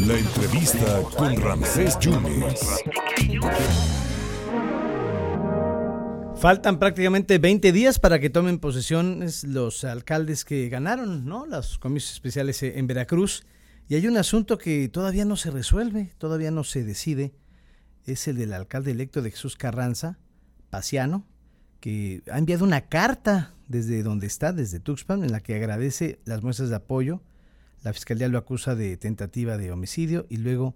La entrevista con Ramsés Yunes. Faltan prácticamente 20 días para que tomen posesión los alcaldes que ganaron, ¿no? Los comicios especiales en Veracruz. Y hay un asunto que todavía no se resuelve, todavía no se decide. Es el del alcalde electo de Jesús Carranza, Paciano, que ha enviado una carta desde donde está, desde Tuxpan, en la que agradece las muestras de apoyo. La fiscalía lo acusa de tentativa de homicidio y luego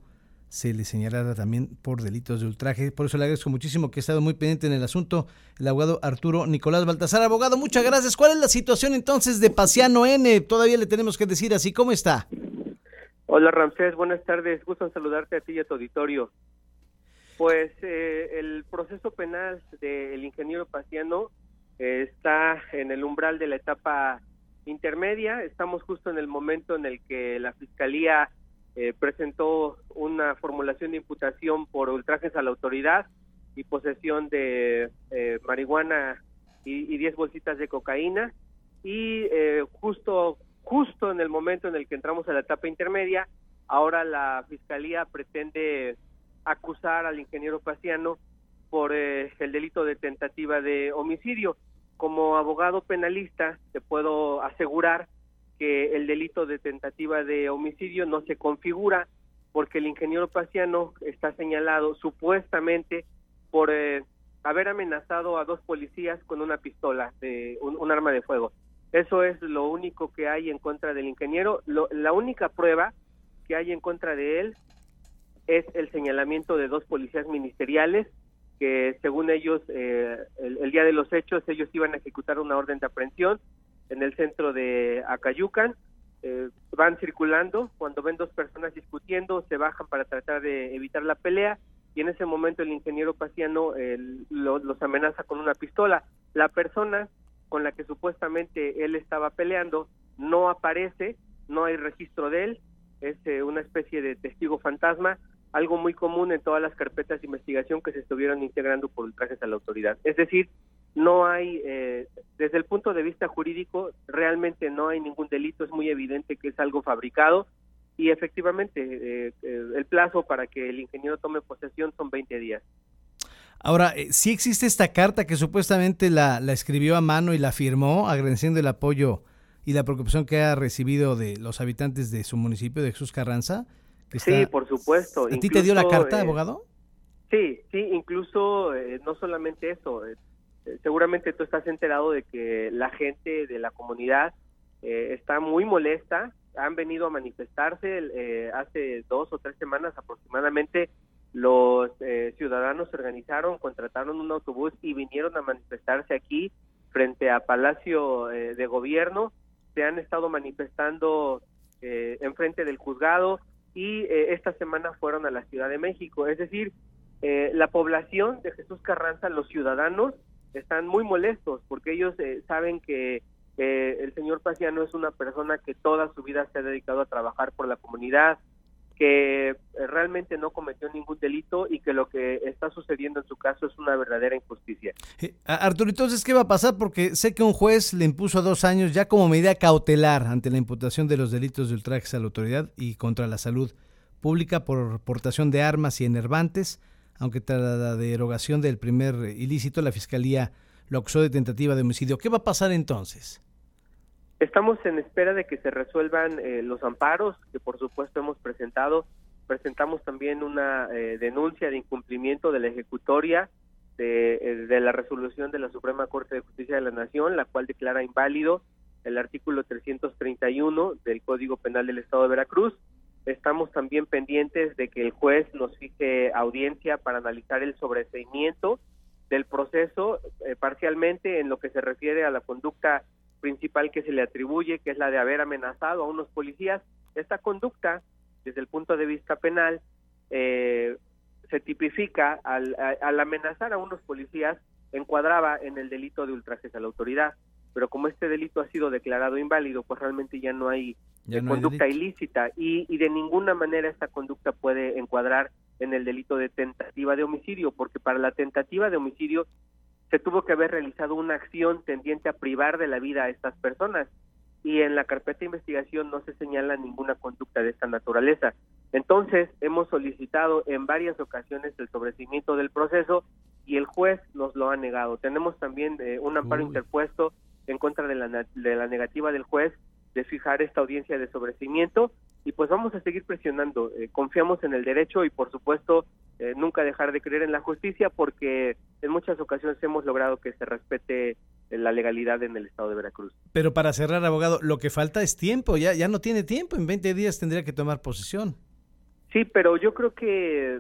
se le señalará también por delitos de ultraje. Por eso le agradezco muchísimo que ha estado muy pendiente en el asunto el abogado Arturo Nicolás Baltasar. Abogado, muchas gracias. ¿Cuál es la situación entonces de Paciano N? Todavía le tenemos que decir así. ¿Cómo está? Hola Ramsés, buenas tardes. Gusto en saludarte a ti y a tu auditorio. Pues eh, el proceso penal del ingeniero Paciano está en el umbral de la etapa intermedia. Estamos justo en el momento en el que la Fiscalía eh, presentó una formulación de imputación por ultrajes a la autoridad y posesión de eh, marihuana y, y 10 bolsitas de cocaína y eh, justo justo en el momento en el que entramos a la etapa intermedia ahora la fiscalía pretende acusar al ingeniero Paciano por el delito de tentativa de homicidio como abogado penalista te puedo asegurar que el delito de tentativa de homicidio no se configura porque el ingeniero Paciano está señalado supuestamente por eh, haber amenazado a dos policías con una pistola, de un, arma de fuego. Eso es lo único que hay en contra del ingeniero. la única prueba que hay en contra de él es el señalamiento de dos policías ministeriales que según ellos eh, el, día de los hechos ellos iban a ejecutar una orden de aprehensión en el centro de Acayucan. Eh, van circulando, cuando ven dos personas discutiendo, se bajan para tratar de evitar la pelea y en ese momento el ingeniero Paciano los amenaza con una pistola. La persona con la que supuestamente él estaba peleando no aparece, no hay registro de él, es eh, una especie de testigo fantasma, algo muy común en todas las carpetas de investigación que se estuvieron integrando por ultrajes a la autoridad. Es decir, no hay, eh, desde el punto de vista jurídico, realmente no hay ningún delito, es muy evidente que es algo fabricado y efectivamente eh, eh, el plazo para que el ingeniero tome posesión son 20 días. Ahora, sí existe esta carta que supuestamente la, la escribió a mano y la firmó agradeciendo el apoyo y la preocupación que ha recibido de los habitantes de su municipio de Jesús Carranza. Sí, por supuesto. ¿A ti te dio la carta, abogado? Sí, sí, incluso no solamente eso, seguramente tú estás enterado de que la gente de la comunidad eh, está muy molesta, han venido a manifestarse eh, hace dos o tres semanas aproximadamente. Los eh, ciudadanos se organizaron, contrataron un autobús y vinieron a manifestarse aquí frente a Palacio de Gobierno. Se han estado manifestando enfrente del juzgado y esta semana fueron a la Ciudad de México. Es decir, la población de Jesús Carranza, los ciudadanos, están muy molestos porque ellos eh, saben que el señor Paciano es una persona que toda su vida se ha dedicado a trabajar por la comunidad, que eh, realmente no cometió ningún delito y que lo que está sucediendo en su caso es una verdadera injusticia. Eh, Arturo, entonces, ¿qué va a pasar? Porque sé que un juez le impuso dos años ya como medida cautelar ante la imputación de los delitos de ultrajes a la autoridad y contra la salud pública por portación de armas y enervantes aunque tras la derogación del primer ilícito, la Fiscalía lo acusó de tentativa de homicidio. ¿Qué va a pasar entonces? Estamos en espera de que se resuelvan eh, los amparos, que por supuesto hemos presentado. Presentamos también una eh, denuncia de incumplimiento de la ejecutoria de, eh, la resolución de la Suprema Corte de Justicia de la Nación, la cual declara inválido el artículo 331 del Código Penal del Estado de Veracruz Estamos también pendientes de que el juez nos fije audiencia para analizar el sobreseimiento del proceso eh, parcialmente en lo que se refiere a la conducta principal que se le atribuye, que es la de haber amenazado a unos policías. Esta conducta, desde el punto de vista penal, eh, se tipifica al, al amenazar a unos policías, encuadraba en el delito de ultrajes a la autoridad. Pero como este delito ha sido declarado inválido, pues realmente ya no hay, conducta ilícita. Y, y de ninguna manera esta conducta puede encuadrar en el delito de tentativa de homicidio, porque para la tentativa de homicidio se tuvo que haber realizado una acción tendiente a privar de la vida a estas personas y en la carpeta de investigación no se señala ninguna conducta de esta naturaleza. Entonces, hemos solicitado en varias ocasiones el sobrecimiento del proceso y el juez nos lo ha negado. Tenemos también eh, un amparo interpuesto en contra de la, de la negativa del juez de fijar esta audiencia de sobrecimiento y pues vamos a seguir presionando. Eh, confiamos en el derecho y por supuesto eh, nunca dejar de creer en la justicia porque en muchas ocasiones hemos logrado que se respete la legalidad en el estado de Veracruz. Pero para cerrar, abogado, lo que falta es tiempo, ya, ya no tiene tiempo, en 20 días tendría que tomar posesión. Sí, pero yo creo que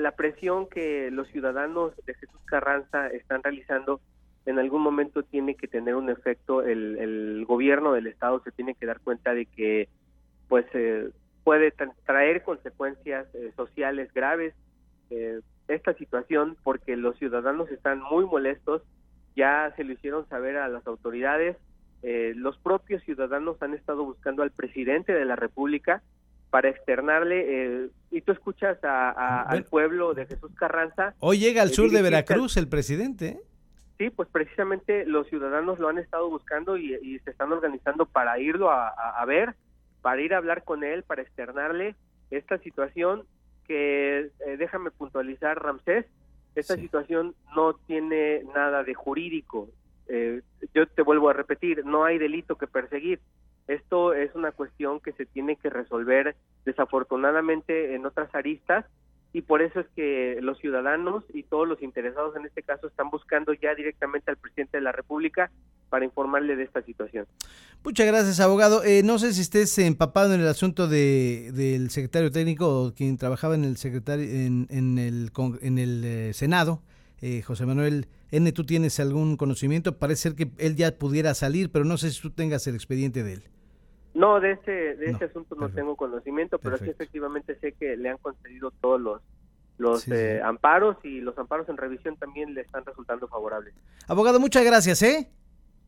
la presión que los ciudadanos de Jesús Carranza están realizando en algún momento tiene que tener un efecto, el, el gobierno del estado se tiene que dar cuenta de que pues eh, puede traer consecuencias eh, sociales graves eh, esta situación porque los ciudadanos están muy molestos, ya se lo hicieron saber a las autoridades, los propios ciudadanos han estado buscando al presidente de la República para externarle, y tú escuchas a, al pueblo de Jesús Carranza. Hoy llega al sur de Veracruz el presidente. Sí, pues precisamente los ciudadanos lo han estado buscando y, se están organizando para irlo a, ver, para ir a hablar con él, para externarle esta situación que, eh, déjame puntualizar, Ramsés, esta situación no tiene nada de jurídico. Eh, yo te vuelvo a repetir, no hay delito que perseguir. Esto es una cuestión que se tiene que resolver desafortunadamente en otras aristas y por eso es que los ciudadanos y todos los interesados en este caso están buscando ya directamente al presidente de la República para informarle de esta situación. Muchas gracias, abogado. Eh, no sé si estés empapado en el asunto de, del secretario técnico o quien trabajaba en el secretario en, en el en el eh, Senado, eh, José Manuel N. ¿Tú tienes algún conocimiento? Parece ser que él ya pudiera salir, pero no sé si tú tengas el expediente de él. No, de este, de este asunto no tengo conocimiento, pero sí efectivamente sé que le han concedido todos los los eh, amparos y los amparos en revisión también le están resultando favorables. Abogado, muchas gracias, ¿eh?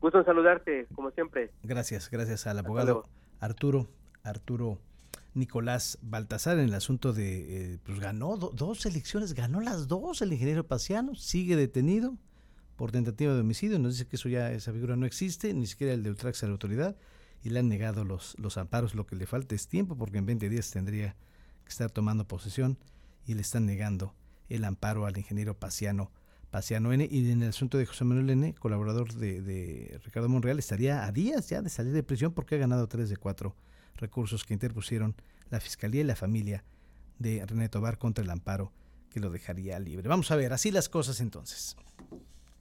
Gusto en saludarte, como siempre. Gracias, gracias al abogado Arturo, Arturo Nicolás Baltasar en el asunto de, eh, pues ganó dos elecciones, ganó las dos el ingeniero Paciano, sigue detenido por tentativa de homicidio, nos dice que eso ya, esa figura no existe, ni siquiera el de ultraje a la autoridad y le han negado los, los amparos. Lo que le falta es tiempo porque en 20 días tendría que estar tomando posesión y le están negando el amparo al ingeniero Paciano, Paciano N. Y en el asunto de José Manuel N., colaborador de, de Ricardo Monreal, estaría a días ya de salir de prisión porque ha ganado tres de cuatro recursos que interpusieron la Fiscalía y la familia de René Tobar contra el amparo que lo dejaría libre. Vamos a ver, así las cosas entonces.